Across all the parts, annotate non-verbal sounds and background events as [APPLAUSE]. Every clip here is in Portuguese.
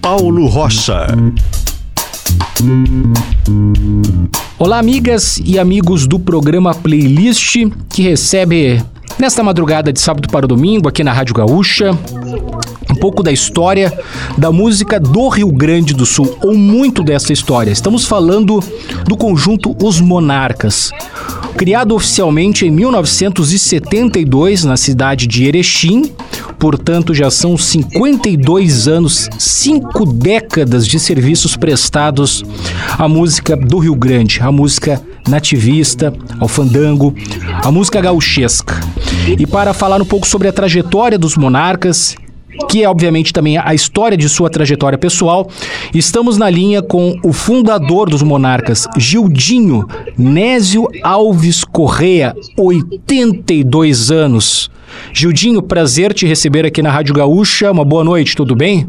Paulo Rocha. Olá, amigas e amigos do programa Playlist, que recebe nesta madrugada de sábado para domingo aqui na Rádio Gaúcha um pouco da história da música do Rio Grande do Sul, ou muito dessa história. Estamos falando do conjunto Os Monarcas. Criado oficialmente em 1972 na cidade de Erechim, portanto já são 52 anos, cinco décadas de serviços prestados à música do Rio Grande, à música nativista, ao fandango, à música gauchesca. E para falar um pouco sobre a trajetória dos monarcas que é obviamente também a história de sua trajetória pessoal. Estamos na linha com o fundador dos Monarcas, Gildinho Nésio Alves Correia, 82 anos. Gildinho, prazer te receber aqui na Rádio Gaúcha. Uma boa noite, tudo bem?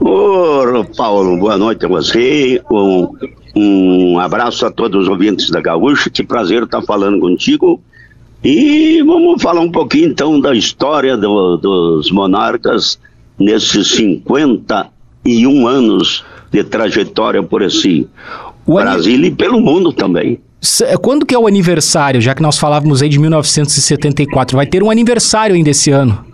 Ô, Paulo, boa noite a você. Um, um abraço a todos os ouvintes da Gaúcha. Que prazer estar falando contigo e vamos falar um pouquinho então da história do, dos monarcas nesses 51 anos de trajetória por esse o Brasil e pelo mundo também. Quando que é o aniversário, já que nós falávamos aí de 1974? Vai ter um aniversário ainda esse ano.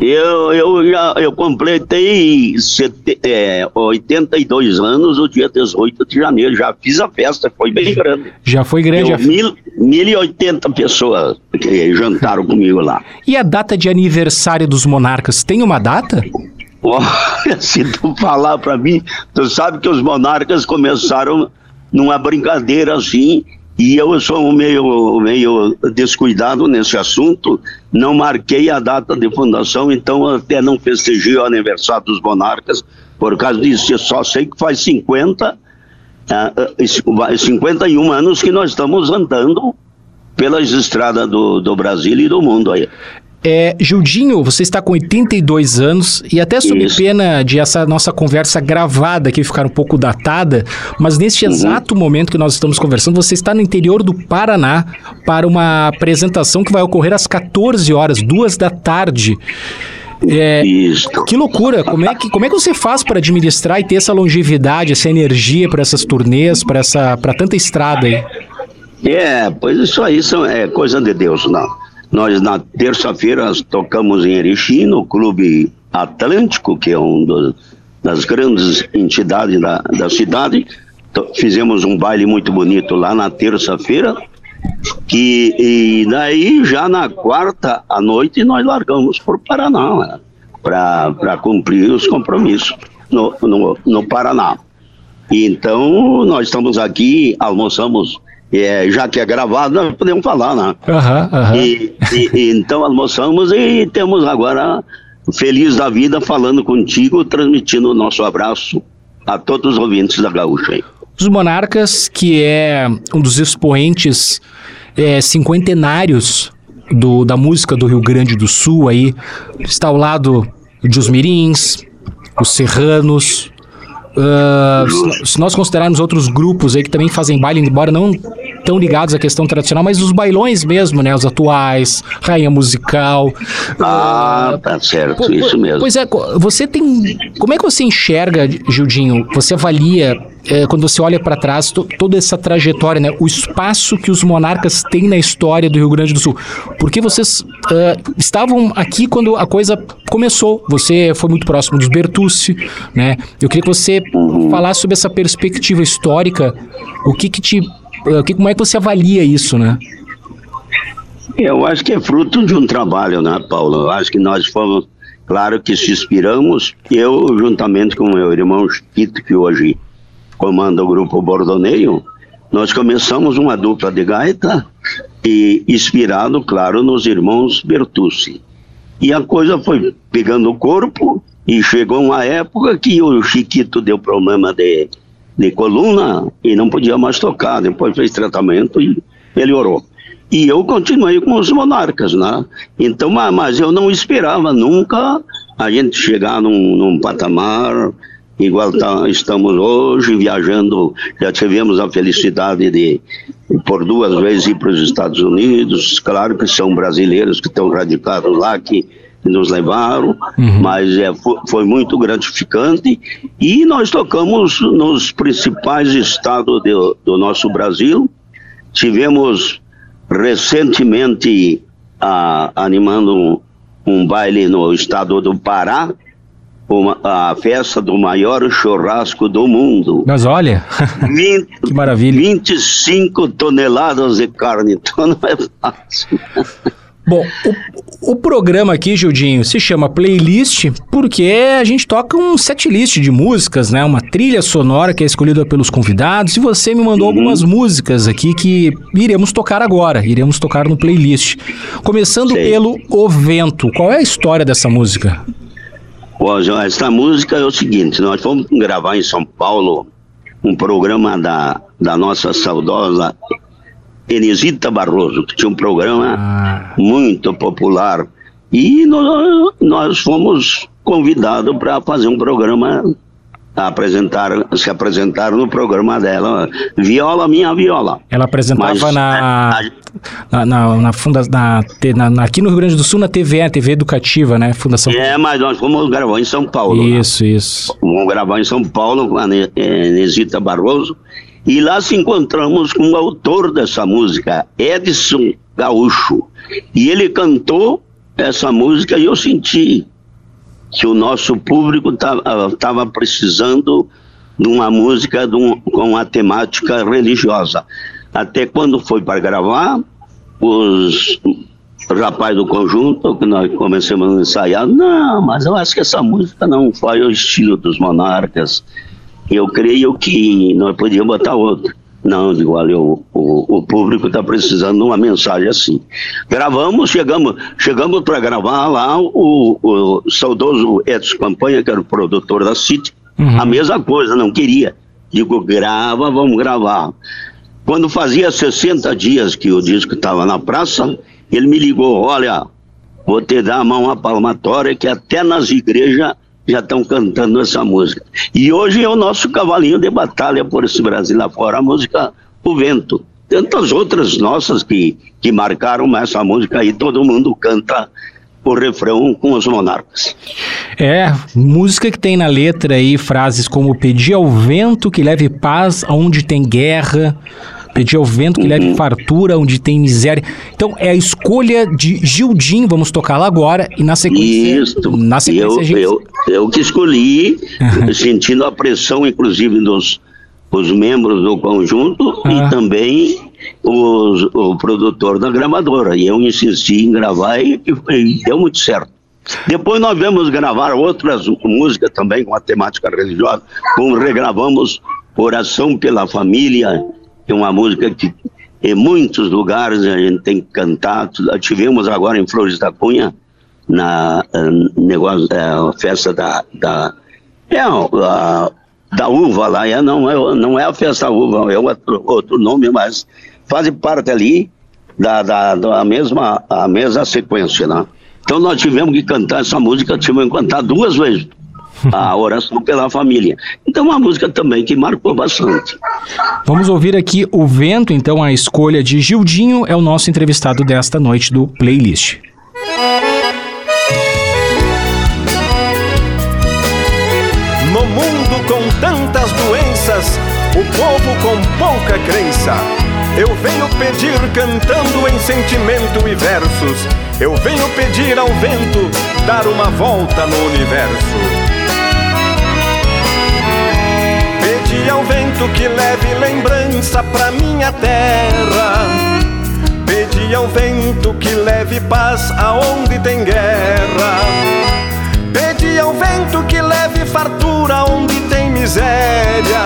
Eu, eu já eu completei sete, é, 82 anos no dia 18 de janeiro. Já fiz a festa, foi bem grande. Já foi grande. Deu mil, 1.080 pessoas que jantaram comigo lá. E a data de aniversário dos monarcas, tem uma data? Olha, [LAUGHS] se tu falar para mim, tu sabe que os monarcas começaram numa brincadeira assim e eu sou meio, meio descuidado nesse assunto, não marquei a data de fundação, então até não festejei o aniversário dos monarcas, por causa disso, eu só sei que faz 50, uh, 51 anos que nós estamos andando pelas estradas do, do Brasil e do mundo aí. É, Gildinho, você está com 82 anos e até sob Isso. pena de essa nossa conversa gravada aqui ficar um pouco datada, mas neste uhum. exato momento que nós estamos conversando, você está no interior do Paraná para uma apresentação que vai ocorrer às 14 horas, duas da tarde. É, que loucura! Como é que, como é que você faz para administrar e ter essa longevidade, essa energia para essas turnês, para essa, para tanta estrada aí? É, pois isso aí são, é coisa de Deus, não. Nós, na terça-feira, tocamos em Erechim, no Clube Atlântico, que é uma das grandes entidades da, da cidade. Fizemos um baile muito bonito lá na terça-feira. E daí, já na quarta à noite, nós largamos para o Paraná, né? para cumprir os compromissos no, no, no Paraná. Então, nós estamos aqui, almoçamos é, já que é gravado, nós podemos falar, né? Uhum, uhum. E, e, então almoçamos e temos agora feliz da vida falando contigo, transmitindo o nosso abraço a todos os ouvintes da Gaúcha. Os Monarcas, que é um dos expoentes é, cinquentenários do, da música do Rio Grande do Sul, aí está ao lado de Os Mirins, os Serranos, Uh, se nós considerarmos outros grupos aí que também fazem baile, embora não tão ligados à questão tradicional, mas os bailões mesmo, né? Os atuais, rainha musical. Ah, uh, tá certo, isso mesmo. Pois é, você tem. Como é que você enxerga, Gildinho? Você avalia é, quando você olha para trás, toda essa trajetória, né, o espaço que os monarcas têm na história do Rio Grande do Sul. Porque vocês uh, estavam aqui quando a coisa começou. Você foi muito próximo dos Bertucci, né? Eu queria que você falasse sobre essa perspectiva histórica. O que que te, que, como é que você avalia isso, né? Eu acho que é fruto de um trabalho, né, Paulo? Eu acho que nós fomos, claro que se inspiramos, eu juntamente com meu irmão Chiquito, que hoje comanda o grupo Bordoneio, nós começamos uma dupla de gaita e inspirado, claro, nos irmãos Bertucci. E a coisa foi pegando o corpo e chegou uma época que o Chiquito deu problema de, de coluna e não podia mais tocar. Depois fez tratamento e melhorou. E eu continuei com os monarcas, né? Então, mas eu não esperava nunca a gente chegar num, num patamar igual tá, estamos hoje viajando, já tivemos a felicidade de por duas vezes ir para os Estados Unidos, claro que são brasileiros que estão radicados lá, que nos levaram, uhum. mas é, foi, foi, muito gratificante e nós tocamos nos principais estados do, do nosso Brasil. Tivemos recentemente ah, animando um, um baile no estado do Pará, uma, a festa do maior churrasco do mundo. Mas olha, 20, [LAUGHS] que maravilha. 25 toneladas de carne, então não é fácil. Bom, o, programa aqui, Gildinho, se chama Playlist porque a gente toca um setlist de músicas, né? Uma trilha sonora que é escolhida pelos convidados e você me mandou uhum. algumas músicas aqui que iremos tocar agora, iremos tocar no playlist. Começando Sei. pelo O Vento. Qual é a história dessa música? Bom, essa música é o seguinte, nós fomos gravar em São Paulo um programa da, da nossa saudosa Enesita Barroso, que tinha um programa ah. muito popular. E nós, nós fomos convidados para fazer um programa apresentar, se apresentar no programa dela, Viola Minha Viola. Ela apresentava Mas, na, a, na, na, na, funda, na, na, aqui no Rio Grande do Sul, na TV, TV Educativa, né? Fundação. É, mas nós fomos gravar em São Paulo. Né? Isso, né? isso. Vamos gravar em São Paulo com a Nesita Barroso. E lá se encontramos com o autor dessa música, Edson Gaúcho. E ele cantou essa música e eu senti que o nosso público estava precisando de uma música de um, com uma temática religiosa. Até quando foi para gravar, os rapazes do conjunto, que nós começamos a ensaiar, não, mas eu acho que essa música não foi o estilo dos monarcas. Eu creio que nós podíamos botar outra. Não, digo, olha, o, o, o público está precisando de uma mensagem assim. Gravamos, chegamos, chegamos para gravar lá o, o saudoso Edson Campanha, que era o produtor da City, uhum. a mesma coisa, não queria. Digo, grava, vamos gravar. Quando fazia 60 dias que o disco estava na praça, ele me ligou, olha, vou te dar uma palmatória que até nas igrejas já estão cantando essa música. E hoje é o nosso cavalinho de batalha por esse Brasil afora, a música O Vento. Tantas outras nossas que, que marcaram essa música aí, todo mundo canta o refrão com os monarcas. É, música que tem na letra aí frases como pedir ao vento que leve paz aonde tem guerra, Pedir ao vento que uhum. leve fartura onde tem miséria. Então é a escolha de Gildim, vamos tocar lá agora, e na sequência. Isso. Na sequência eu, gente... eu, eu que escolhi, sentindo a pressão, inclusive, dos os membros do conjunto ah. e também os, o produtor da gravadora. E eu insisti em gravar e, e deu muito certo. Depois nós vamos gravar outras músicas também com a temática religiosa, como regravamos Oração pela Família, é uma música que em muitos lugares a gente tem cantar. Tivemos agora em Flores da Cunha, na uh, negócio, uh, festa da, da, é, da uva lá, é, não, é, não é a festa da uva, é outro, outro nome, mas faz parte ali da, da, da mesma, a mesma sequência, né? Então nós tivemos que cantar essa música, tivemos que cantar duas vezes a oração pela família. Então, uma música também que marcou bastante. Vamos ouvir aqui O Vento, então, a escolha de Gildinho é o nosso entrevistado desta noite do playlist. No mundo com tantas doenças, o povo com pouca crença. Eu venho pedir cantando em sentimento e versos. Eu venho pedir ao vento dar uma volta no universo. Pedi ao vento que leve lembrança pra minha terra. Pedi ao vento que leve paz aonde tem guerra. Pedi ao vento que leve fartura onde tem miséria.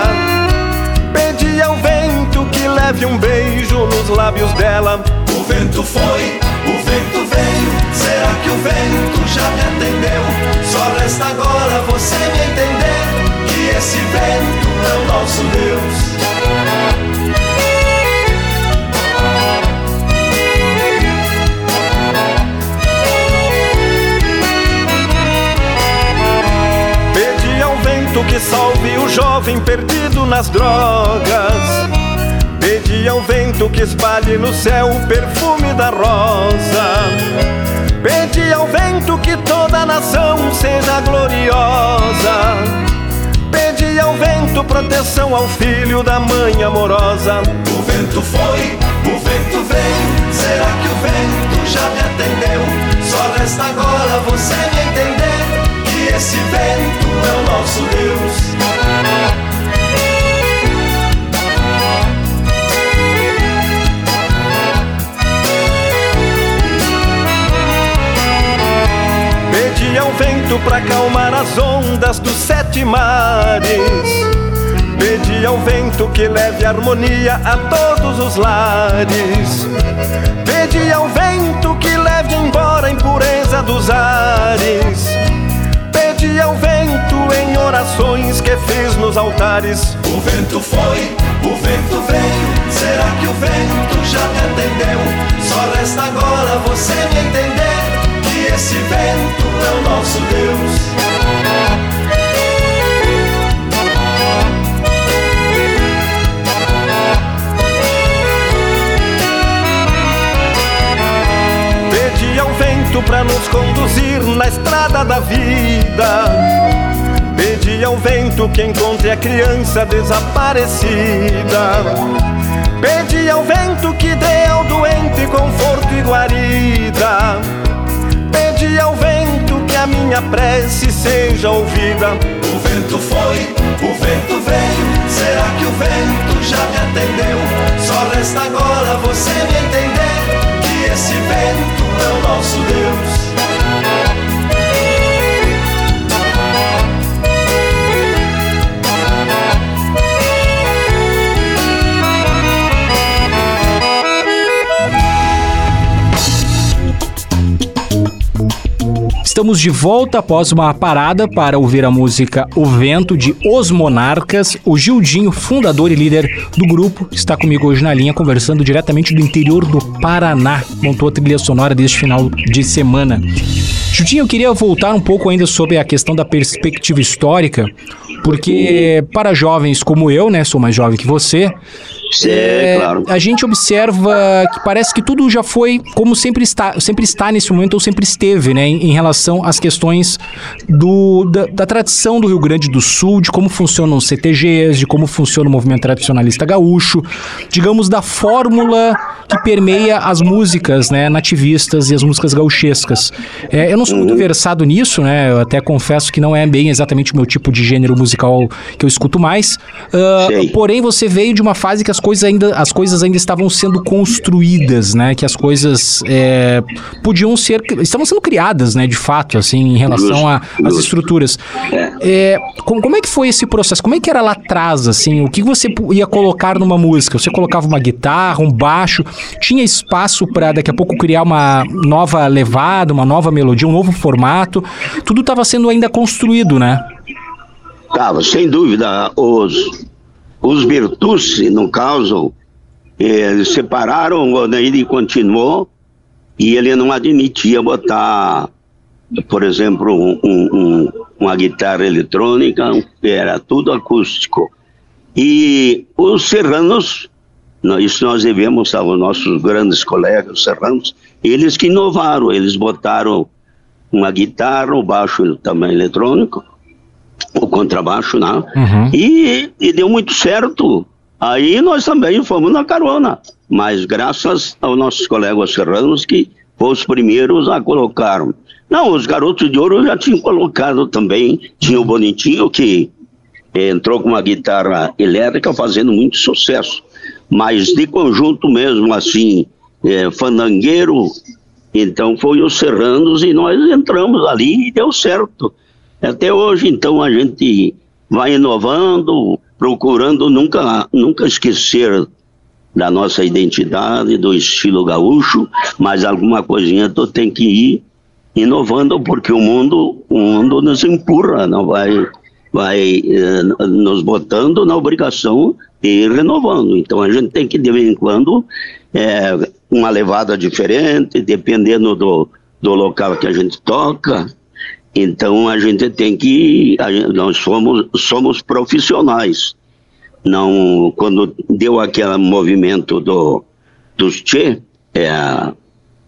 Pedi ao vento que leve um beijo nos lábios dela. O vento foi, o vento veio. Será que o vento já me atendeu? Só resta agora você me entender esse vento é o nosso Deus. Pedi ao vento que salve o jovem perdido nas drogas. Pedi ao vento que espalhe no céu o perfume da rosa. Pede ao vento que toda nação seja gloriosa tome proteção ao filho da mãe amorosa. O vento foi, o vento veio. Será que o vento já me atendeu? Só resta agora você me entender que esse vento é o nosso Deus. Ao vento pra acalmar as ondas dos sete mares. Pedi ao vento que leve harmonia a todos os lares. Pedi ao vento que leve embora a impureza dos ares. Pedi ao vento em orações que fiz nos altares. O vento foi, o vento veio. Será que o vento já me atendeu? Só resta agora você me entender esse vento é o nosso Deus. Pedi ao vento pra nos conduzir na estrada da vida. Pedi ao vento que encontre a criança desaparecida. Pedi ao vento que dê ao doente conforto e guarida. Pedi ao vento que a minha prece seja ouvida. O vento foi, o vento veio. Será que o vento já me atendeu? Só resta agora você me entender que esse vento é o nosso Deus. Estamos de volta após uma parada para ouvir a música O Vento de Os Monarcas. O Gildinho, fundador e líder do grupo, está comigo hoje na linha, conversando diretamente do interior do Paraná. Montou a trilha sonora deste final de semana. Gildinho, eu queria voltar um pouco ainda sobre a questão da perspectiva histórica, porque para jovens como eu, né, sou mais jovem que você, É, claro. a gente observa que parece que tudo já foi como sempre está, sempre está nesse momento ou sempre esteve, né, em, em relação às questões do, da, da tradição do Rio Grande do Sul, de como funcionam os CTGs, de como funciona o movimento tradicionalista gaúcho, digamos da fórmula que permeia as músicas, né, nativistas e as músicas gauchescas. É, eu não sou muito versado nisso, né, eu até confesso que não é bem exatamente o meu tipo de gênero musical que eu escuto mais. Sei. porém, você veio de uma fase que as coisas ainda, as coisas ainda estavam sendo construídas, né? Que as coisas é, podiam ser, estavam sendo criadas, né? De fato, assim, em relação às estruturas. É, como, como é que foi esse processo? Como é que era lá atrás, assim? O que você ia colocar numa música? Você colocava uma guitarra, um baixo? Tinha espaço para daqui a pouco criar uma nova levada, uma nova melodia, um novo formato? Tudo estava sendo ainda construído, né? Tava, sem dúvida. Os, os Bertucci, no caso, eles separaram, o Odair continuou e ele não admitia botar, por exemplo, um- um- uma guitarra eletrônica, era tudo acústico. E os serranos, isso nós devemos aos nossos grandes colegas serranos, eles que inovaram, eles botaram uma guitarra, o baixo também eletrônico, o contrabaixo, né? Uhum. E, e deu muito certo. Aí nós também fomos na carona, mas graças aos nossos colegas serranos que foram os primeiros a colocar. Não, os garotos de ouro já tinham colocado também. Tinha o Bonitinho que eh, entrou com uma guitarra elétrica fazendo muito sucesso. Mas de conjunto mesmo, assim, eh, fandangueiro, então foi os serranos e nós entramos ali e deu certo. Até hoje, então, a gente vai inovando, procurando nunca, nunca esquecer da nossa identidade, do estilo gaúcho, mas alguma coisinha tu tem que ir inovando, porque o mundo, o mundo nos empurra, não vai, vai eh, nos botando na obrigação de ir renovando. Então a gente tem que, de vez em quando, eh, uma levada diferente, dependendo do, do local que a gente toca. Então a gente tem que, gente- nós somos, somos profissionais. Não, quando deu aquele movimento do, dos Tchê, é,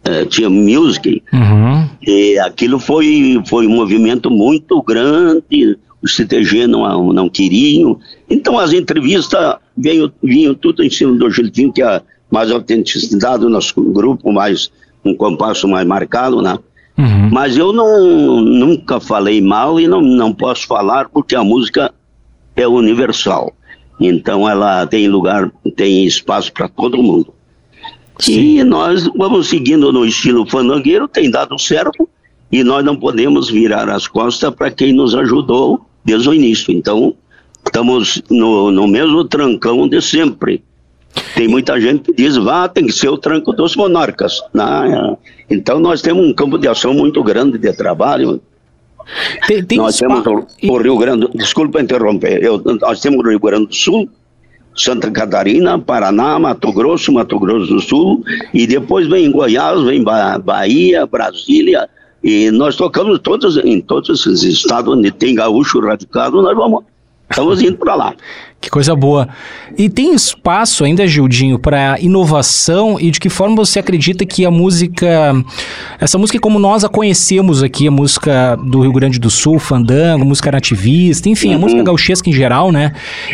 é, tinha music, Uhum. e aquilo foi, foi um movimento muito grande, o CTG não, não queriam. Então as entrevistas vinham, vinham tudo em cima do Giltinho, que é mais autenticidade do nosso grupo, mais um compasso mais marcado, né? Uhum. Mas eu não, nunca falei mal e não, não posso falar porque a música é universal. Então ela tem lugar, tem espaço para todo mundo. Sim. E nós vamos seguindo no estilo fandangueiro, tem dado certo, e nós não podemos virar as costas para quem nos ajudou desde o início. Então, estamos no, no mesmo trancão de sempre. Tem muita gente que diz, vá, tem que ser o tranco dos monarcas. Né? Então, nós temos um campo de ação muito grande de trabalho. Tem, tem nós temos o, o, Rio Grande, desculpa interromper, eu, nós temos o Rio Grande do Sul, Santa Catarina, Paraná, Mato Grosso, Mato Grosso do Sul, e depois vem Goiás, vem Bahia, Brasília, e nós tocamos todos, em todos esses estados onde tem gaúcho radicado, nós vamos Estamos indo para lá. Que coisa boa. E tem espaço ainda, Gildinho, para inovação e de que forma você acredita que a música, essa música como nós a conhecemos aqui, a música do Rio Grande do Sul, fandango, música nativista, enfim, uhum. a música gauchesca em geral, né?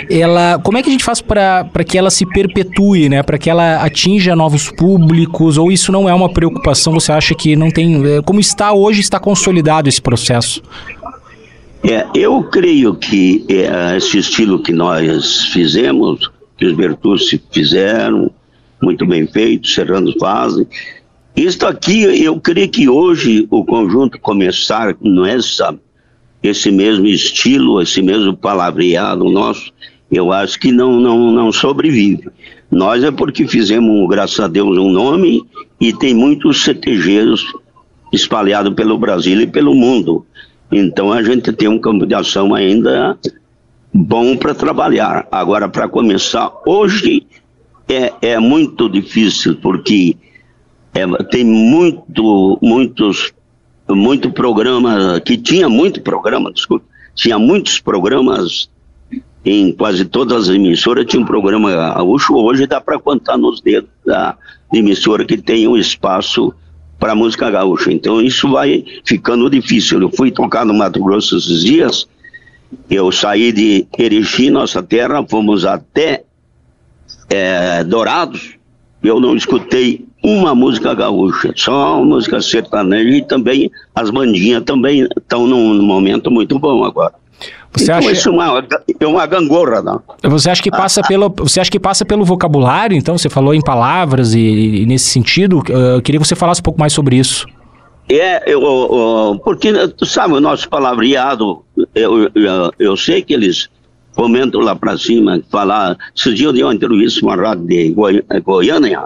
Ela, como é que a gente faz para que ela se perpetue, né? Para que ela atinja novos públicos? Ou isso não é uma preocupação? Você acha que não tem, eh, como está hoje, está consolidado esse processo? É, eu creio que é, esse estilo que nós fizemos, que os Bertucci fizeram, muito bem feito, Serrano fazem, isto aqui, eu creio que hoje o conjunto começar nessa, esse mesmo estilo, esse mesmo palavreado nosso, eu acho que não, não, não sobrevive. Nós é porque fizemos, graças a Deus, um nome e tem muitos CTGs espalhados pelo Brasil e pelo mundo. Então a gente tem um campo de ação ainda bom para trabalhar. Agora, para começar, hoje é, é muito difícil, porque é, tem muito, muitos, muito programa, que tinha muito programa, desculpa, tinha muitos programas em quase todas as emissoras, tinha um programa gaúcho, hoje dá para contar nos dedos da emissora que tem um espaço para a música gaúcha. Então isso vai ficando difícil. Eu fui tocar no Mato Grosso esses dias, eu saí de Erechim, nossa terra, fomos até é, Dourados, eu não escutei uma música gaúcha, só música sertaneja e também as bandinhas também estão num momento muito bom agora. Você então, acha... isso é uma, é uma gangorra, não? Você acha que passa pelo, você acha que passa pelo vocabulário? Então, você falou em palavras e, e nesse sentido, eu queria que você falasse um pouco mais sobre isso. É, eu, eu, porque, tu sabe, o nosso palavreado, eu, eu, eu sei que eles comentam lá para cima, falar, esses dias eu dei uma entrevista uma rádio de Goi Goiânia,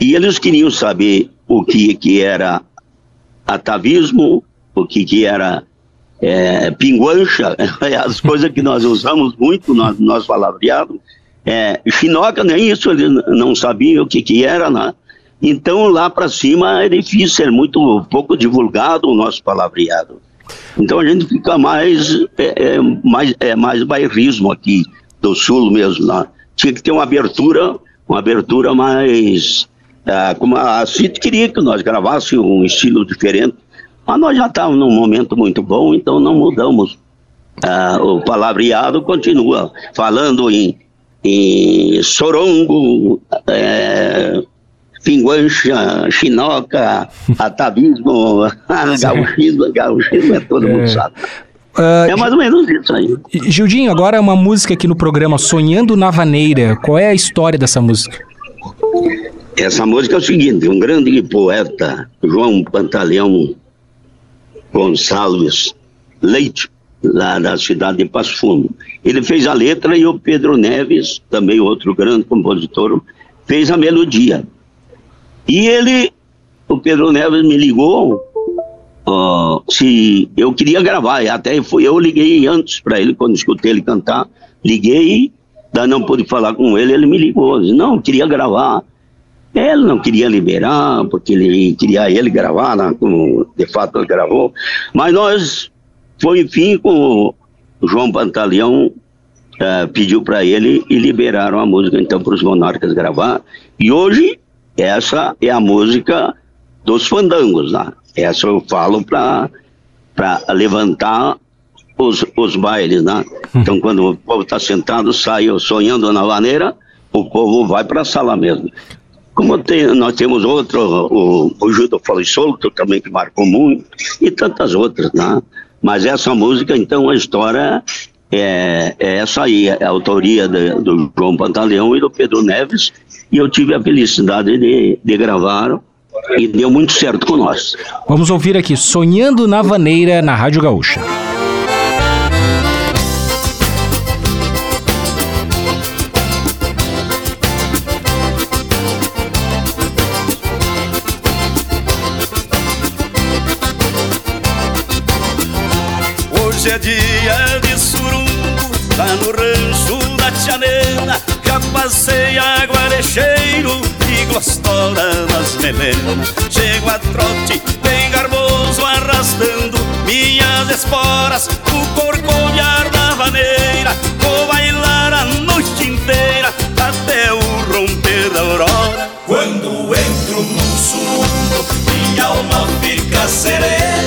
e eles queriam saber o que, que era atavismo, o que, que era é, pinguancha, [LAUGHS] as coisas que nós usamos muito no nosso palavreado. É, chinoca, nem isso eles não sabiam o que, que era, né? Então lá para cima é difícil, é muito pouco divulgado o nosso palavreado. Então a gente fica mais, é, é, mais, é mais bairrismo aqui do sul mesmo. Né? Tinha que ter uma abertura, uma abertura mais. É, como a CIT queria que nós gravássemos um estilo diferente mas nós já estamos num momento muito bom, então não mudamos. Ah, o palavreado continua falando em, em sorongo, é, pinguancha, chinoca, atavismo, [LAUGHS] gauchismo, gauchismo é todo mundo é. sabe. Uh, é mais ou menos isso aí. Gildinho, agora uma música aqui no programa Sonhando na Vaneira. Qual é a história dessa música? Essa música é o seguinte: um grande poeta, João Pantaleão Gonçalves Leite, lá da cidade de Passo Fundo. Ele fez a letra e o Pedro Neves, também outro grande compositor, fez a melodia. E ele, o Pedro Neves me ligou uh, se eu queria gravar, até foi eu liguei antes para ele, quando escutei ele cantar, liguei, daí não pude falar com ele, ele me ligou, disse, não, queria gravar. Ele não queria liberar, porque ele queria ele gravar, né, como de fato ele gravou. Mas nós, foi enfim, com o João Pantaleão, uh, pediu para ele e liberaram a música então para os monarcas gravar. E hoje, essa é a música dos fandangos, né? Essa eu falo para levantar os, os bailes, né? Então, quando o povo está sentado, sai sonhando na vaneira, o povo vai para a sala mesmo. Como tem, nós temos outro, o, o Judo Foi Solto também, que marcou muito, e tantas outras, né? Mas essa música, então, a história é, é essa aí, é a autoria de, do João Pantaleão e do Pedro Neves, e eu tive a felicidade de, de gravar e deu muito certo com nós. Vamos ouvir aqui Sonhando na Vaneira na Rádio Gaúcha. Lá no rancho da Tia Nena. Já passei água de cheiro e gostosa nas melenas. Chego a trote, bem garboso, arrastando minhas esporas. O corcoviar da vaneira, vou bailar a noite inteira, até o romper da aurora. Quando entro num surungo, minha alma fica serena,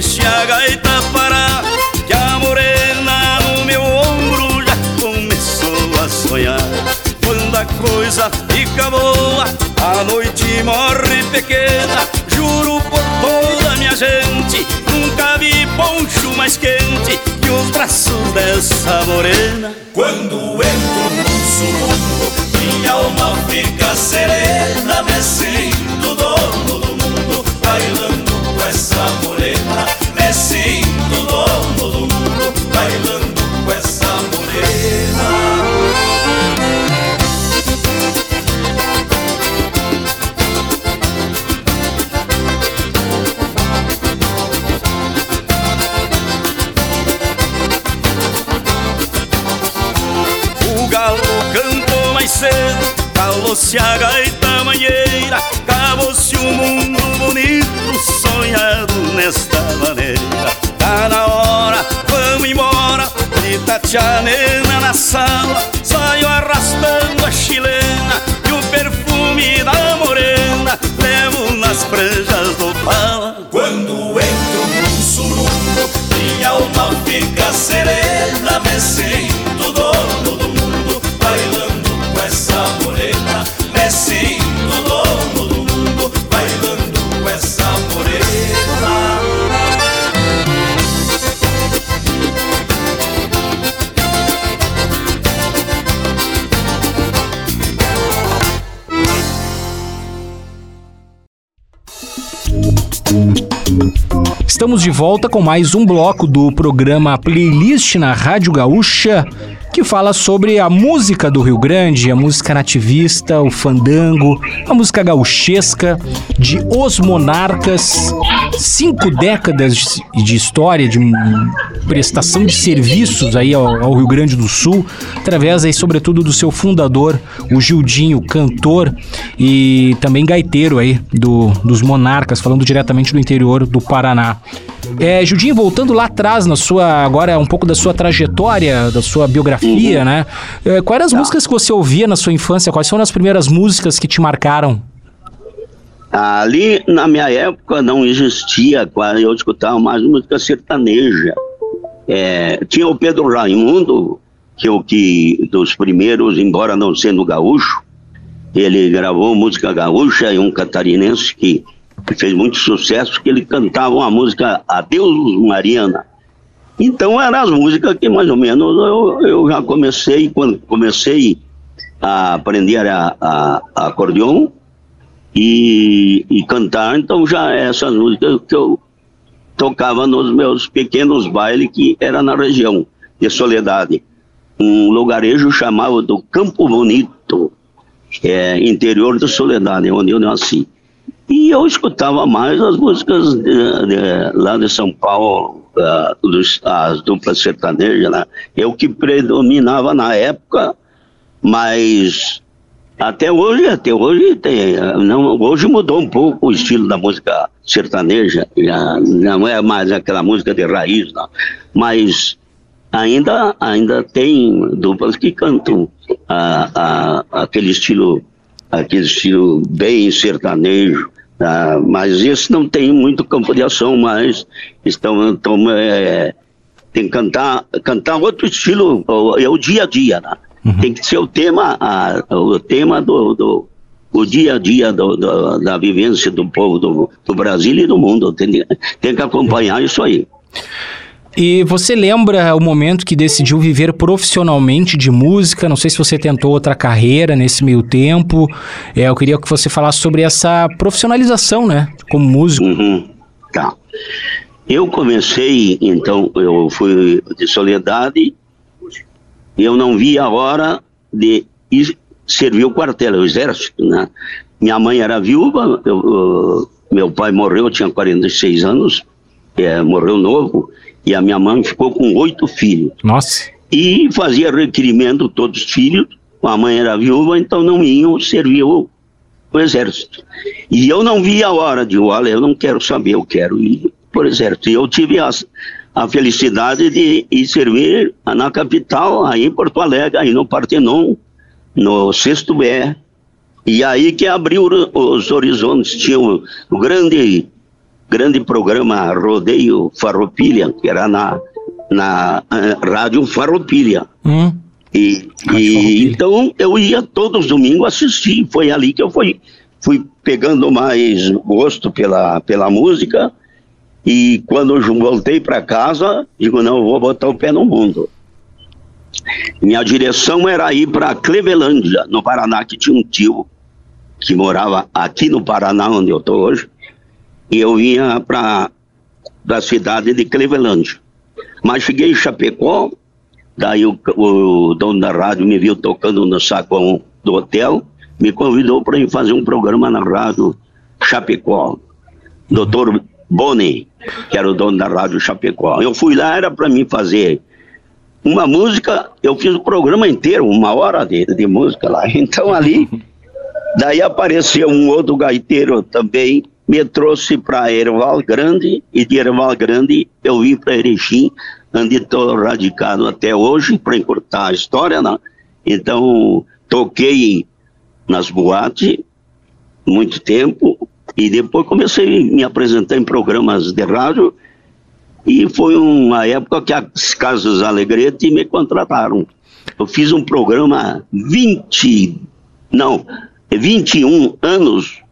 deixe a gaita parar Que a morena no meu ombro já começou a sonhar. Quando a coisa fica boa, a noite morre pequena. Juro por toda minha gente, nunca vi poncho mais quente Que os braços dessa morena. Quando entro num surungo, minha alma fica serena, me sinto dono do mundo, bailando com essa morena, grita tia nena na sala, saio arrastando a chilena e o perfume da morena, levo nas pranchas do pala. Quando entro num surungo, minha alma fica serena, me sinto Estamos de volta com mais um bloco do programa Playlist na Rádio Gaúcha, que fala sobre a música do Rio Grande, a música nativista, o fandango, a música gauchesca de Os Monarcas. Cinco décadas de história, de prestação de serviços aí ao, ao Rio Grande do Sul, através aí, sobretudo, do seu fundador, o Gildinho, cantor e também gaiteiro aí do, dos Monarcas, falando diretamente do interior do Paraná. É, Judinho, voltando lá atrás na sua, agora um pouco da sua trajetória, da sua biografia, né? É, quais eram as músicas que você ouvia na sua infância? Quais foram as primeiras músicas que te marcaram? Ali, na minha época, não existia, quase eu escutava mais música sertaneja. É, tinha o Pedro Raimundo, que é o que dos primeiros, embora não sendo gaúcho, ele gravou música gaúcha e um catarinense que fez muito sucesso, que ele cantava uma música Adeus Mariana. Então eram as músicas que mais ou menos eu, eu já comecei, quando comecei a aprender a, a, a acordeon e, e, cantar, então já essas músicas que eu tocava nos meus pequenos bailes que era na região de Soledade. Um lugarejo chamado do Campo Bonito, é, interior de Soledade, onde eu nasci. E eu escutava mais as músicas de, de, lá de São Paulo, uh, dos, as duplas sertanejas, né? O que predominava na época, mas até hoje, até hoje tem, não, hoje mudou um pouco o estilo da música sertaneja, já não é mais aquela música de raiz, não. mas ainda, ainda tem duplas que cantam aquele estilo, aquele estilo bem sertanejo, ah, mas esse não tem muito campo de ação, mas estão, estão é, tem que cantar, cantar outro estilo, é o dia a dia, né? uhum. tem que ser o tema, a, o tema do, do o dia a dia do, do, da vivência do povo do, do Brasil e do mundo, tem, tem que acompanhar isso aí. E você lembra o momento que decidiu viver profissionalmente de música? Não sei se você tentou outra carreira nesse meio tempo. É, eu queria que você falasse sobre essa profissionalização, né, como músico. Uhum. Tá. Eu comecei, então, eu fui de Soledade, eu não vi a hora de ir servir o quartel, o exército, né? Minha mãe era viúva, eu, eu, meu pai morreu, tinha 46 anos, é, morreu novo, e a minha mãe ficou com oito filhos. Nossa. E fazia requerimento todos os filhos. A mãe era viúva, então não iam servir o, o exército. E eu não via a hora de, olha, eu não quero saber, eu quero ir por exército. E eu tive a, a felicidade de ir servir na capital, aí em Porto Alegre, aí no Partenon, no sexto B. E aí que abriu os horizontes, tinha o, o grande grande programa Rodeio Farroupilha, que era na, na uh, Rádio Farroupilha. Hum. E, e então eu ia todos os domingos assistir, foi ali que eu fui, fui pegando mais gosto pela, pela música. E quando eu voltei para casa, digo: não, eu vou botar o pé no mundo. Minha direção era ir para Clevelândia, no Paraná, que tinha um tio que morava aqui no Paraná, onde eu estou hoje e eu vinha para a cidade de Cleveland. Mas cheguei em Chapecó, daí o, o, dono da rádio me viu tocando no saguão do hotel, me convidou para ir fazer um programa na rádio Chapecó. Doutor Boni, que era o dono da rádio Chapecó. Eu fui lá, era para mim fazer uma música, eu fiz o programa inteiro, uma hora de, de música lá. [LAUGHS] Então ali, daí apareceu um outro gaiteiro também, me trouxe para Erval Grande e de Erval Grande eu vim para Erechim, onde estou radicado até hoje, para encurtar a história, né? Então, toquei nas boates muito tempo e depois comecei a me apresentar em programas de rádio e foi uma época que as Casas Alegrete me contrataram. Eu fiz um programa 20, não, 21 anos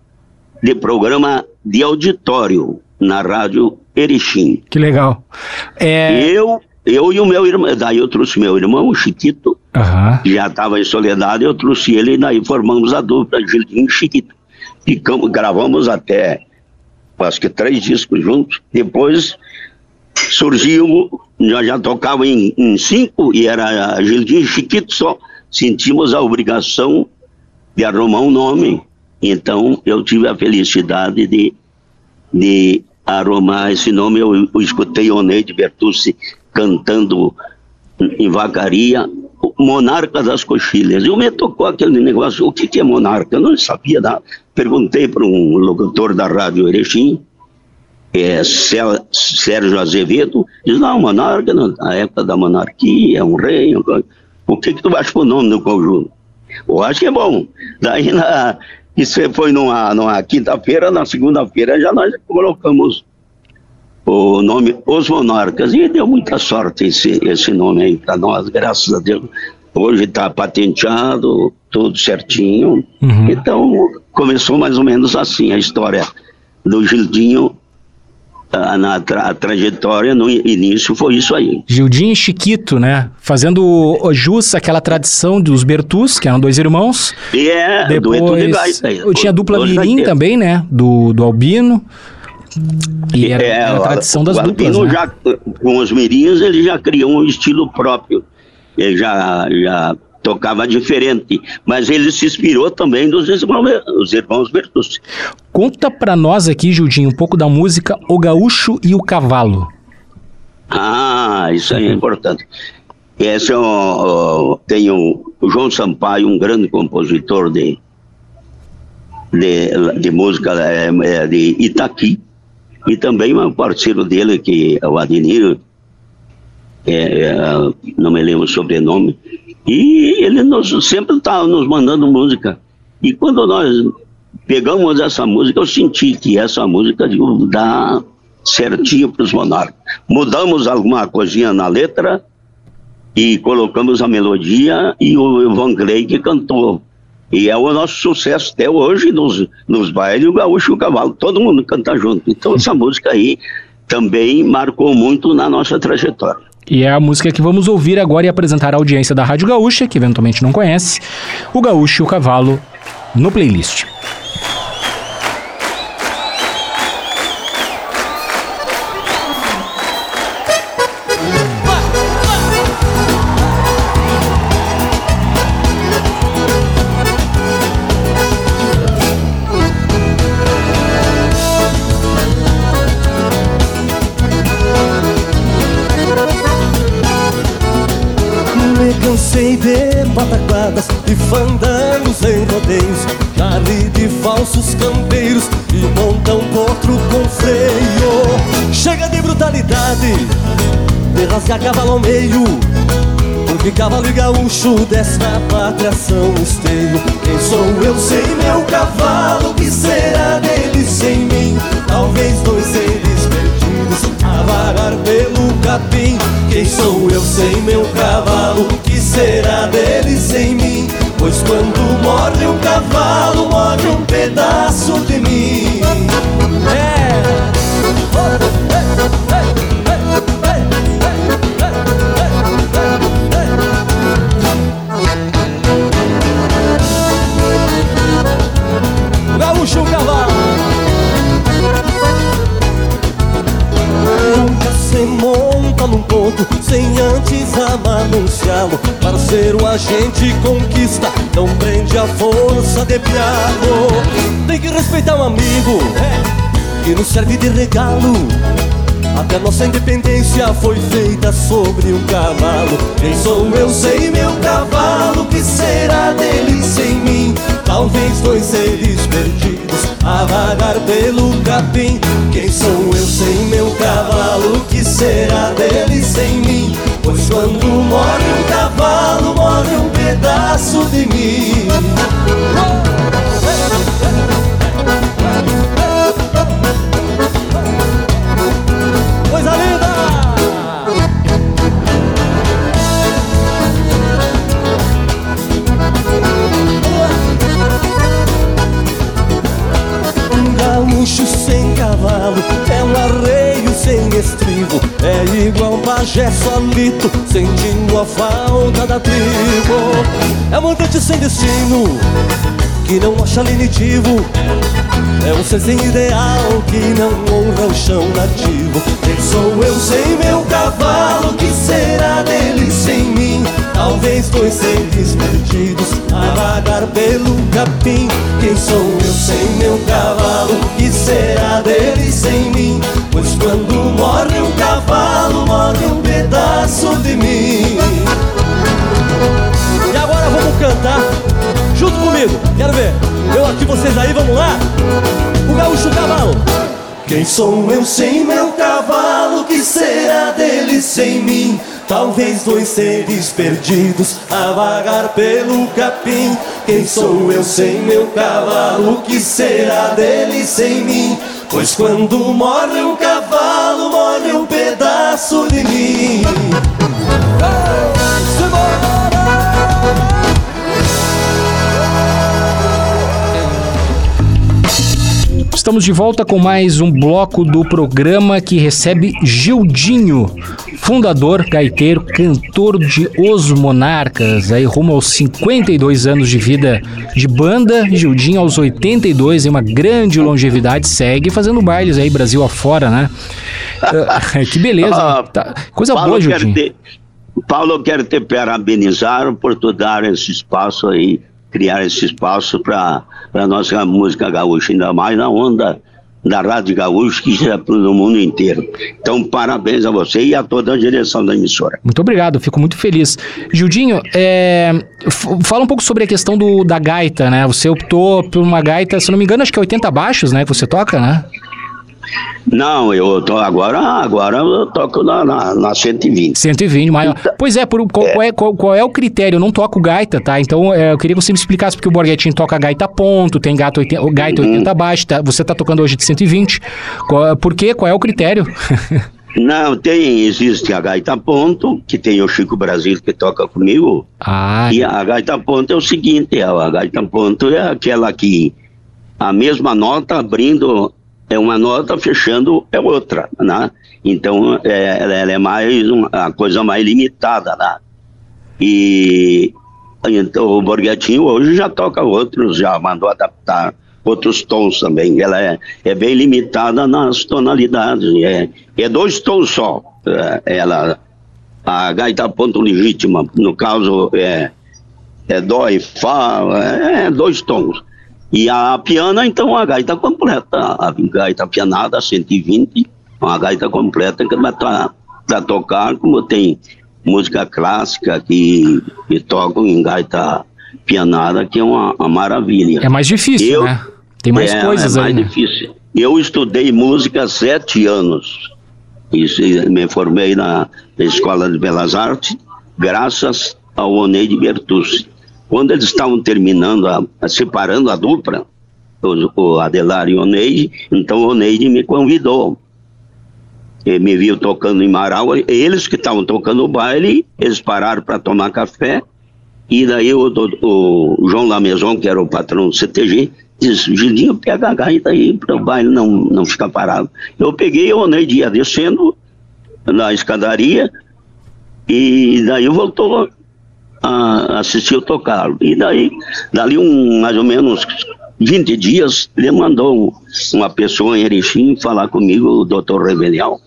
de programa de auditório na rádio Erechim. Que legal. É... Eu, eu e o meu irmão, daí eu trouxe meu irmão, o Chiquito, uhum. que já estava em Soledade, eu trouxe ele e daí formamos a dupla Gildinho e Chiquito. Ficamos, gravamos até, acho que três discos juntos. Depois surgiu, já, já tocava em, em cinco e era Gildinho e Chiquito só. Sentimos a obrigação de arrumar um nome então, eu tive a felicidade de, de arrumar esse nome. Eu, eu escutei Oneide Bertucci cantando em Vacaria, Monarca das Coxilhas. Eu me tocou aquele negócio, o que, que é monarca? Eu não sabia nada. Perguntei para um locutor da Rádio Erechim, é, Sérgio Azevedo, diz, não, monarca, na época da monarquia, é um rei, o que que tu acha pro nome do conjunto? Eu acho que é bom. Daí na, Isso foi numa, numa quinta-feira, na segunda-feira já nós colocamos o nome Os Monarcas e deu muita sorte esse, esse nome aí para nós, graças a Deus. Hoje está patenteado, tudo certinho. Uhum. Então começou mais ou menos assim a história do Gildinho na tra trajetória, no início, foi isso aí. Gildinho e Chiquito, né? Fazendo jus àquela tradição dos Bertus, que eram dois irmãos. E é, Depois, dueto de gaita. Eu tinha a dupla Mirim também, né? Do, do Albino. E era, é, era a tradição das duplas, né? já, com os mirins, ele já criou um estilo próprio. Ele já, já tocava diferente, mas ele se inspirou também dos irmãos, os irmãos Bertucci. Conta para nós aqui, Judinho, um pouco da música O Gaúcho e o Cavalo. Ah, isso aí é importante. Esse é o, tem o, o João Sampaio, um grande compositor de, de, de música é, é, de Itaqui, e também um parceiro dele, que é o Adnir, é, é, não me lembro o sobrenome, e ele nos, sempre estava tá nos mandando música. E quando nós pegamos essa música, eu senti que essa música dá certinho para os monarcas. Mudamos alguma coisinha na letra e colocamos a melodia e o Ivan Clay que cantou. E é o nosso sucesso até hoje nos, nos bailes, o gaúcho e o cavalo, todo mundo canta junto. Então essa música aí também marcou muito na nossa trajetória. E é a música que vamos ouvir agora e apresentar à audiência da Rádio Gaúcha, que eventualmente não conhece, o Gaúcho e o Cavalo no playlist. Pataquadas e fandangos em rodeios Já de falsos campeiros e montam potro com freio. Chega de brutalidade, de rasgar cavalo ao meio Porque cavalo e gaúcho desta pátria são esteio. Quem sou eu sem meu cavalo, que será dele sem mim? Talvez dois a vagar pelo capim Quem sou eu sem meu cavalo, que será dele sem mim? Pois quando morre um cavalo, morre um pedaço de mim. É. a gente conquista, não prende a força de piado Tem que respeitar um amigo, é, que nos serve de regalo. Até nossa independência foi feita sobre um cavalo. Quem sou eu sem meu cavalo, que será dele sem mim? Talvez dois seres perdidos a vagar pelo capim. Quem sou eu sem meu cavalo, que será dele sem mim? Pois quando morre um cavalo, morre um pedaço de mim Coisa linda! Um gaúcho sem cavalo é um arreio sem estribo É igual pajé solito sentindo a falta da tribo. É um andante sem destino que não acha lenitivo é um ser sem ideal que não honra o chão nativo Quem sou eu sem meu cavalo? Que será dele sem mim? Talvez dois seres perdidos a vagar pelo capim Quem sou eu sem meu cavalo? Que será dele sem mim? Pois quando morre um cavalo, morre um pedaço de mim Quem sou eu sem meu cavalo? Que será dele sem mim? Talvez dois seres perdidos a vagar pelo capim. Quem sou eu sem meu cavalo? Que será dele sem mim? Pois quando morre um cavalo, morre um pedaço de mim. Estamos de volta com mais um bloco do programa que recebe Gildinho, fundador, gaiteiro, cantor de Os Monarcas, aí rumo aos 52 anos de vida de banda. Gildinho aos 82 em uma grande longevidade segue fazendo bailes aí Brasil afora, né? Uh, [LAUGHS] que beleza. Ah, tá. Coisa Paulo boa, Gildinho. Ter, Paulo, eu quero te parabenizar por tu dar esse espaço aí criar esse espaço para a nossa música gaúcha, ainda mais na onda da Rádio Gaúcha, que é no mundo inteiro. Então, parabéns a você e a toda a direção da emissora. Muito obrigado, fico muito feliz. Gildinho, é, fala um pouco sobre a questão do, da gaita, né? Você optou por uma gaita, se não me engano, acho que é 80 baixos, né? Que você toca, né? Não, eu tô agora, agora eu toco na, na, na 120. 120, maior. Então, pois é, por, qual, é. Qual, é, qual, qual, é o critério? Eu não toco gaita, tá? Então é, eu queria que você me explicasse, porque o Borghettini toca gaita ponto, tem gato 80, gaita uhum. 80 baixo, tá? você tá tocando hoje de 120. Qual, por quê? Qual é o critério? [LAUGHS] Não, tem, existe a gaita ponto, que tem o Chico Brasil que toca comigo. Ah. E a gaita ponto é o seguinte, a gaita ponto é aquela que a mesma nota abrindo é uma nota, fechando é outra, né? Então, é, ela é mais uma coisa mais limitada, né? E então, o Borghettini hoje já toca outros, já mandou adaptar outros tons também. Ela é, é bem limitada nas tonalidades, é, é dois tons só. É, ela, a gaita ponto legítima, no caso, é, é dó e fá, é, é dois tons. E a piana, então, a gaita completa. A gaita pianada, 120, uma gaita completa que vai para tocar, como tem música clássica que, que tocam em gaita pianada, que é uma, uma maravilha. É mais difícil, eu, né? Tem mais é, coisas é mais difícil. Eu estudei música há sete anos. E me formei na, na Escola de Belas Artes, graças ao Oneide Bertucci. Quando eles estavam terminando, a, a, separando a dupla, o, o Adelar e o Neide, então o Neide me convidou. Ele me viu tocando em Marau, eles que estavam tocando o baile, eles pararam para tomar café, e daí o, o, o João Lameson, que era o patrão do CTG, disse, Gildinho, pega a gaita aí para o baile não, não ficar parado. Eu peguei o Neide ia descendo na escadaria, e daí voltou a, assistiu tocar. E daí, dali um, mais ou menos 20 dias, ele mandou uma pessoa em Erechim falar comigo, o doutor Rebelial,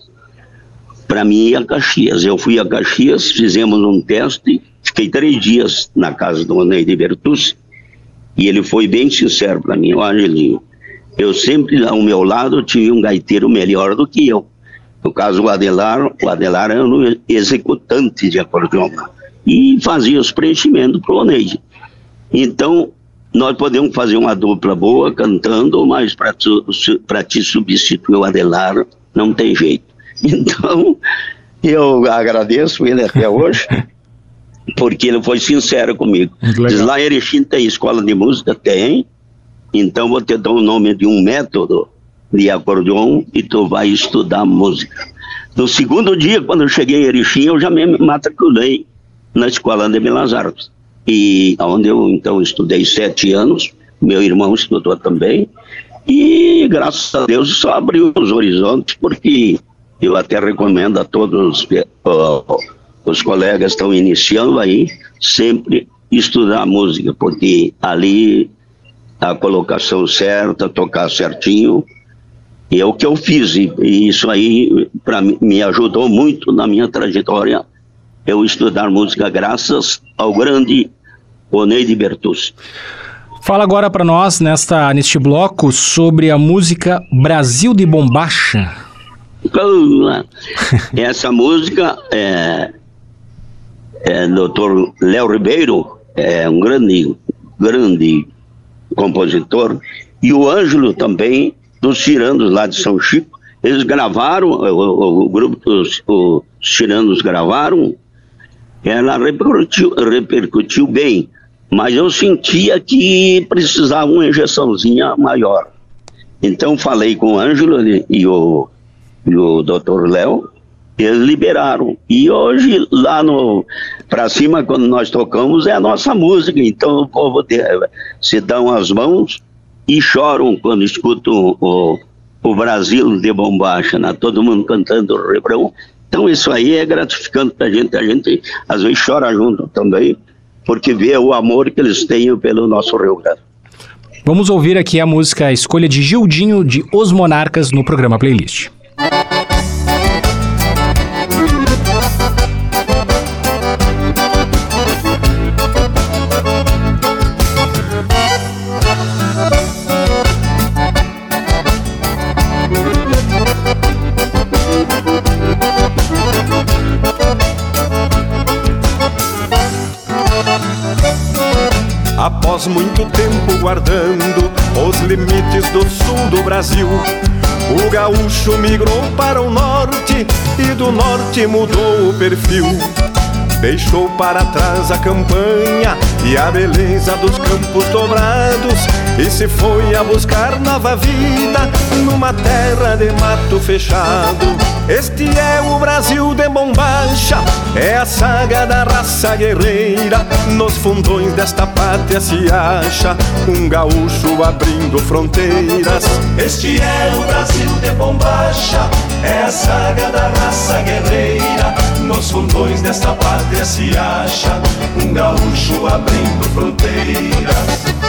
para mim ir a Caxias. Eu fui a Caxias, fizemos um teste, fiquei três dias na casa do Neide Bertucci, e ele foi bem sincero para mim, olha, Angelinho, eu sempre ao meu lado tive um gaiteiro melhor do que eu. No caso, o Adelar, o Adelar era um executante de acordeon e fazia os preenchimentos para o Oneide. Então, nós podemos fazer uma dupla boa cantando, mas para te substituir o Adelar não tem jeito. [LAUGHS] Então, eu agradeço ele até [LAUGHS] hoje, porque ele foi sincero comigo. Diz lá em Erechim tem escola de música? Tem. Então vou te dar o nome de um método de acordeon e tu vai estudar música. No segundo dia, quando eu cheguei em Erechim, eu já me matriculei na escola de Belas Artes. E onde eu então estudei sete anos, meu irmão estudou também, e graças a Deus isso abriu os horizontes, porque eu até recomendo a todos uh, os colegas que estão iniciando aí, sempre estudar música, porque ali a colocação certa, tocar certinho, é o que eu fiz, e, e isso aí mim me ajudou muito na minha trajetória eu estudar música graças ao grande Oneide Bertus. Fala agora para nós, nesta, neste bloco, sobre a música Brasil de Bombacha. [LAUGHS] Essa música é, é Dr. Léo Ribeiro, é um grande, grande compositor, e o Ângelo também, dos Tirandos lá de São Chico, eles gravaram, o, o, o grupo dos os Tirandos gravaram ela repercutiu, repercutiu bem, mas eu sentia que precisava uma injeçãozinha maior. Então falei com o Ângelo e o, e o Dr. Léo, eles liberaram. E hoje, lá no para cima, quando nós tocamos, é a nossa música. Então o povo se dão as mãos e choram quando escutam o, o Brasil de bombacha, né? todo mundo cantando o refrão. Então isso aí é gratificante para a gente. A gente às vezes chora junto também, porque vê o amor que eles têm pelo nosso Rio Grande. Vamos ouvir aqui a música Escolha de Gildinho de Os Monarcas no programa Playlist. Muito tempo guardando os limites do sul do Brasil, o gaúcho migrou para o norte e do norte mudou o perfil. Deixou para trás a campanha e a beleza dos campos dobrados e se foi a buscar nova vida numa terra de mato fechado. Este é o Brasil de bombacha, é a saga da raça guerreira. Nos fundões desta pátria se acha um gaúcho abrindo fronteiras. Este é o Brasil de bombacha, é a saga da raça guerreira. Nos fundões desta pátria se acha um gaúcho abrindo fronteiras.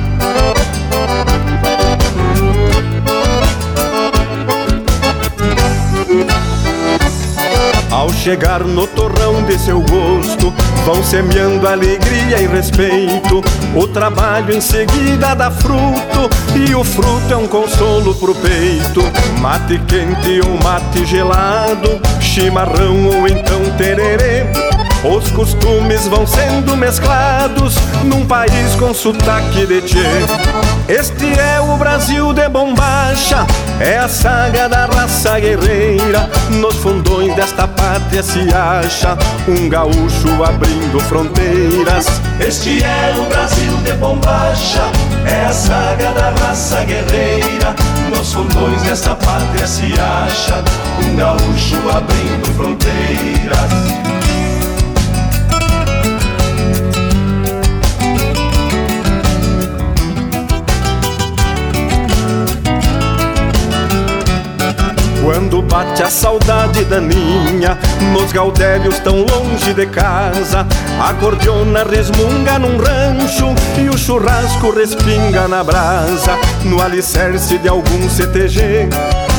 Ao chegar no torrão de seu gosto, vão semeando alegria e respeito. O trabalho em seguida dá fruto, e o fruto é um consolo pro peito. Mate quente ou mate gelado, chimarrão ou então tererê. Os costumes vão sendo mesclados num país com sotaque de tchê. Este é o Brasil de bombacha, é a saga da raça guerreira. Nos fundões desta pátria se acha um gaúcho abrindo fronteiras. Este é o Brasil de bombacha, é a saga da raça guerreira. Nos fundões desta pátria se acha um gaúcho abrindo fronteiras. Quando bate a saudade daninha Nos gaudérios tão longe de casa A cordiona resmunga num rancho E o churrasco respinga na brasa No alicerce de algum CTG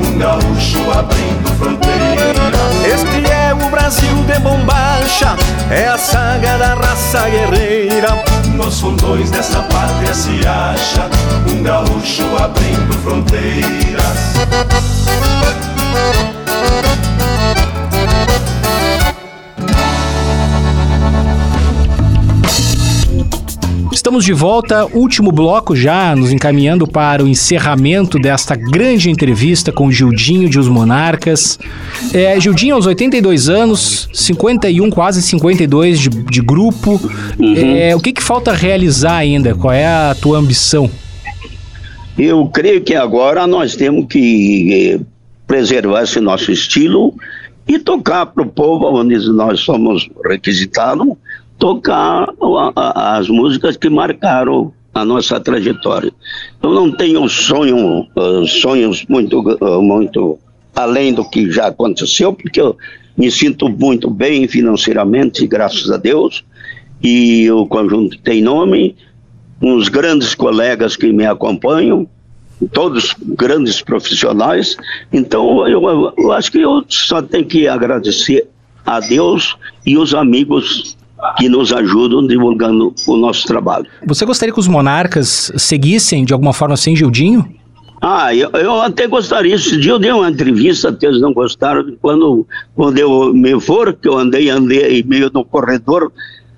um gaúcho abrindo fronteiras. Este é o Brasil de bombacha, é a saga da raça guerreira. Nos fundões desta pátria se acha um gaúcho abrindo fronteiras. Estamos de volta, último bloco já, nos encaminhando para o encerramento desta grande entrevista com Gildinho de Os Monarcas. É, Gildinho, aos 82 anos, 51, quase 52 de, de grupo. Uhum. É, o que, que falta realizar ainda? Qual é a tua ambição? Eu creio que agora nós temos que eh, preservar esse nosso estilo e tocar para o povo onde nós somos requisitados tocar as músicas que marcaram a nossa trajetória. Eu não tenho sonho, uh, sonhos muito, uh, muito além do que já aconteceu, porque eu me sinto muito bem financeiramente, graças a Deus, e o conjunto tem nome, uns grandes colegas que me acompanham, todos grandes profissionais, então eu, eu acho que eu só tenho que agradecer a Deus e os amigos que nos ajudam divulgando o nosso trabalho. Você gostaria que os monarcas seguissem de alguma forma sem Gildinho? Ah, eu, eu até gostaria. Esse dia eu dei uma entrevista, até eles não gostaram, quando, quando eu me for, que eu andei, andei meio no corredor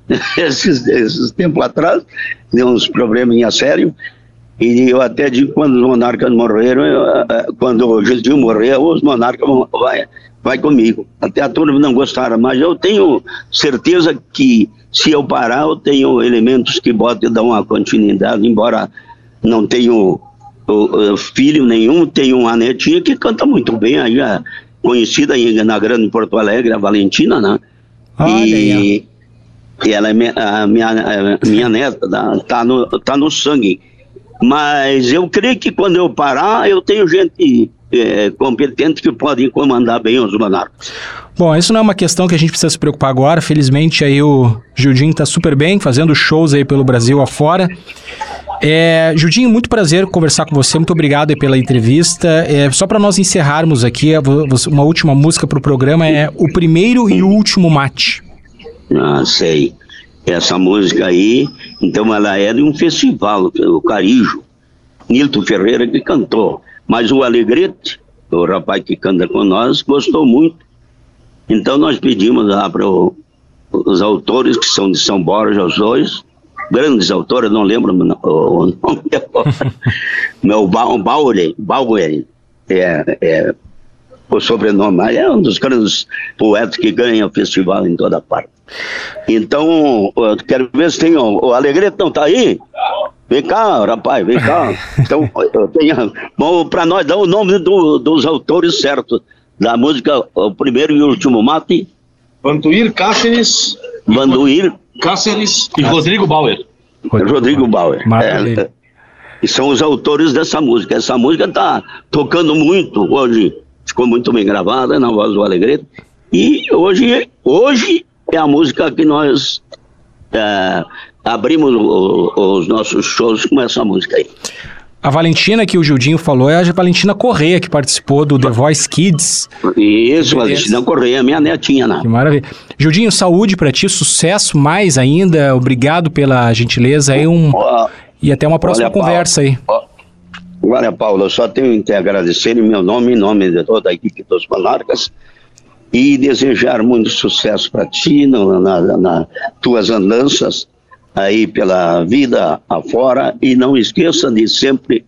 [LAUGHS] esses, esses tempos atrás, deu uns probleminha sério. E eu até digo, quando os monarcas morreram, eu, eh, quando o Gildinho morreu, os monarcas vão, vai, vai comigo. Até a turma não gostaram, mas eu tenho certeza que se eu parar, eu tenho elementos que podem dar uma continuidade, embora não tenho filho nenhum, tenho uma netinha que canta muito bem, aí é conhecida na Grande Porto Alegre, a Valentina, né? e, e ela é minha, a minha, a minha neta, tá no, tá no sangue. Mas eu creio que quando eu parar, eu tenho gente é, competente que pode comandar bem os monarcas. Bom, isso não é uma questão que a gente precisa se preocupar agora. Felizmente aí o Judinho está super bem, fazendo shows aí pelo Brasil afora. É, Judinho, muito prazer conversar com você. Muito obrigado pela entrevista. É, só para nós encerrarmos aqui, uma última música para o programa é O Primeiro e Último Mate. Ah, sei. Essa música aí, então ela é de um festival, o Carijo. Nilton Ferreira que cantou. Mas o Alegrete, o rapaz que canta com nós, gostou muito. Então nós pedimos lá para os autores, que são de São Borja, os dois, grandes autores, não lembro o nome, [LAUGHS] meu Bauer, Bauer, é, é, o sobrenome, é um dos grandes poetas que ganha o festival em toda parte. Então, quero ver se tem o, o Alegrete não está aí? Vem cá, rapaz, vem cá. [LAUGHS] Então, eu tenho, bom, para nós dar o nome do, dos autores certos da música O Primeiro e Último Mate. Vanduir Cáceres. Vanduir Cáceres e Rodrigo Bauer. Rodrigo Bauer. É, e são os autores dessa música. Essa música está tocando muito hoje ficou muito bem gravada na voz do Alegrete. E hoje, hoje é a música que nós é, abrimos o, os nossos shows com essa música aí. A Valentina que o Gildinho falou é a Valentina Correia, que participou do The Voice Kids. Isso, Valentina Correia, minha netinha, né? Que maravilha. Gildinho, saúde para ti, sucesso mais ainda. Obrigado pela gentileza aí. Um... e até uma próxima Olha, conversa aí. Olha, Paulo, eu só tenho que agradecer em meu nome, em nome de toda a equipe dos Monarcas, e desejar muito sucesso para ti nas na, na tuas andanças aí pela vida afora e não esqueça de sempre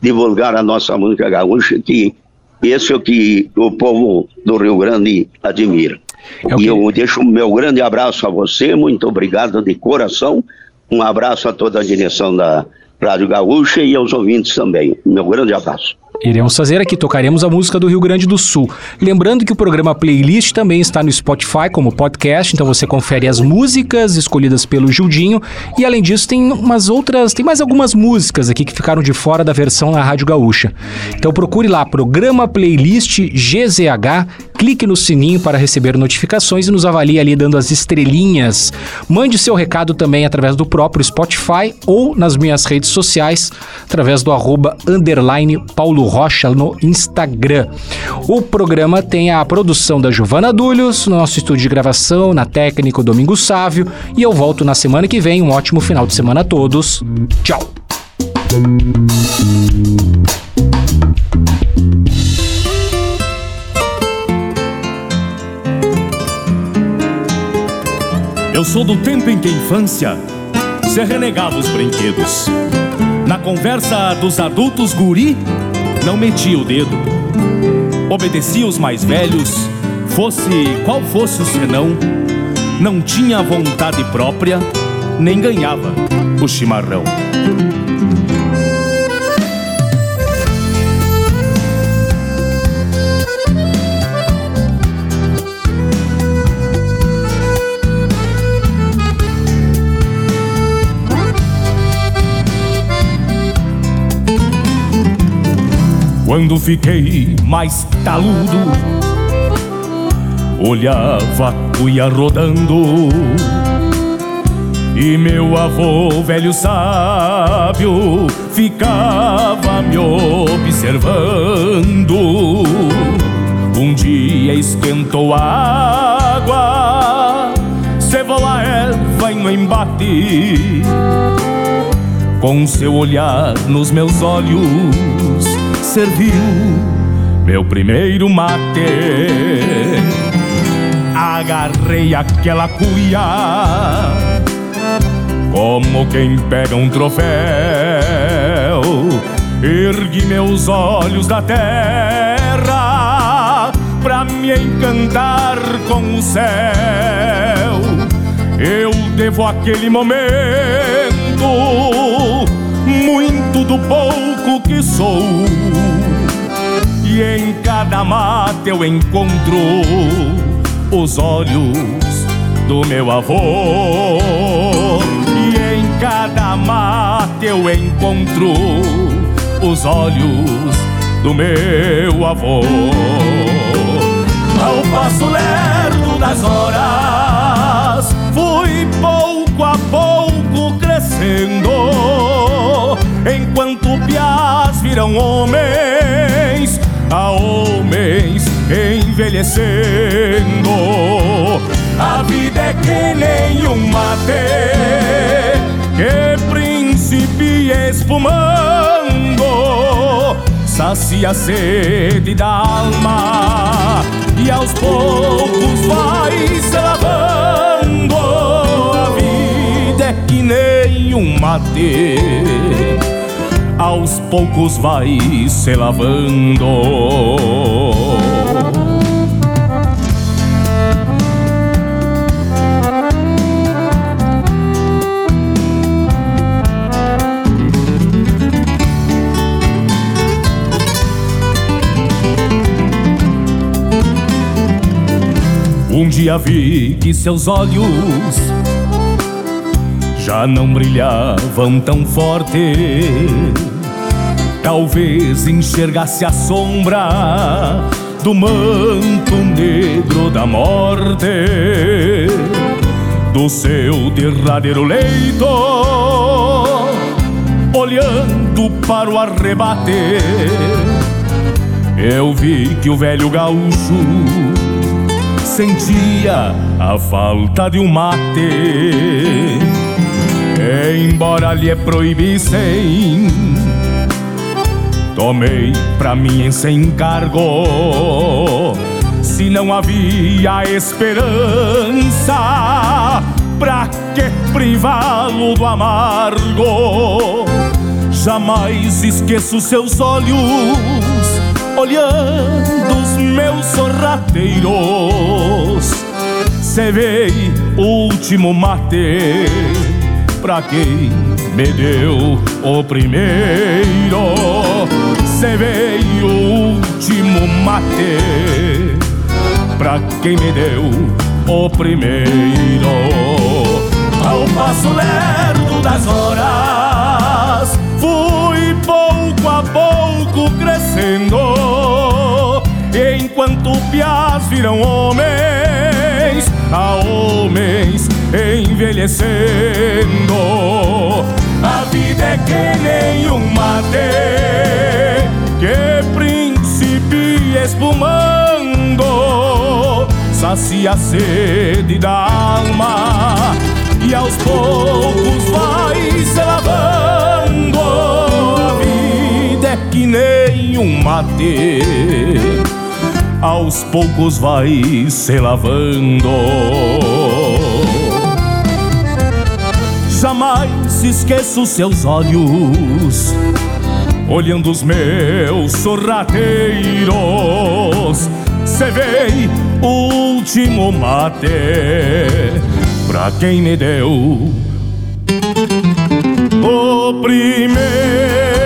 divulgar a nossa música gaúcha, que esse é o que o povo do Rio Grande admira. É. E eu deixo o meu grande abraço a você, muito obrigado de coração, um abraço a toda a direção da Rádio Gaúcha e aos ouvintes também. Meu grande abraço. Iremos fazer aqui, tocaremos a música do Rio Grande do Sul. Lembrando que o programa Playlist também está no Spotify como podcast, então você confere as músicas escolhidas pelo Gildinho. E além disso, tem umas outras, tem mais algumas músicas aqui que ficaram de fora da versão na Rádio Gaúcha. Então procure lá, programa Playlist GZH, clique no sininho para receber notificações e nos avalie ali dando as estrelinhas. Mande seu recado também através do próprio Spotify ou nas minhas redes sociais, através do arroba underline Paulo Rocha no Instagram. O programa tem a produção da Giovana Dulhos, no nosso estúdio de gravação, na técnica Domingo Sávio, e eu volto na semana que vem. Um ótimo final de semana a todos. Tchau! Eu sou do tempo em que a infância se renegava os brinquedos. Na conversa dos adultos, guri não metia o dedo. Obedecia os mais velhos, fosse qual fosse o senão. Não tinha vontade própria, nem ganhava o chimarrão. Quando fiquei mais taludo, olhava a cuia rodando. E meu avô, velho sábio, ficava me observando. Um dia esquentou a água, cevou a erva no embate. Com seu olhar nos meus olhos, serviu meu primeiro mate. Agarrei aquela cuia como quem pega um troféu. Ergui meus olhos da terra pra me encantar com o céu. Eu devo aquele momento do pouco que sou. E em cada mata eu encontro os olhos do meu avô. E em cada mata eu encontro os olhos do meu avô. Ao passo lerdo das horas, fui pouco a pouco crescendo enquanto piás viram homens, a homens envelhecendo. A vida é que nem um mate que principia espumando, sacia a sede da alma e aos poucos vai se lavando. A vida nem um mate aos poucos vai se lavando. Um dia vi que seus olhos já não brilhavam tão forte. Talvez enxergasse a sombra do manto negro da morte do seu derradeiro leito, olhando para o arrebate. Eu vi que o velho gaúcho sentia a falta de um mate. Embora lhe proibissem, tomei pra mim esse encargo. Se não havia esperança, pra que privá-lo do amargo? Jamais esqueço seus olhos olhando os meus sorrateiros. Cevei o último mate pra quem me deu o primeiro. Cevei o último mate pra quem me deu o primeiro. Ao passo lerdo das horas, fui pouco a pouco crescendo. Enquanto piás viram homens, a homens envelhecendo. A vida é que nem um mate que principia espumando, sacia a sede da alma e aos poucos vai se lavando. A vida é que nem um mate aos poucos vai se lavando. Esqueço seus olhos Olhando os meus sorrateiros. Cevei o último mate Pra quem me deu O primeiro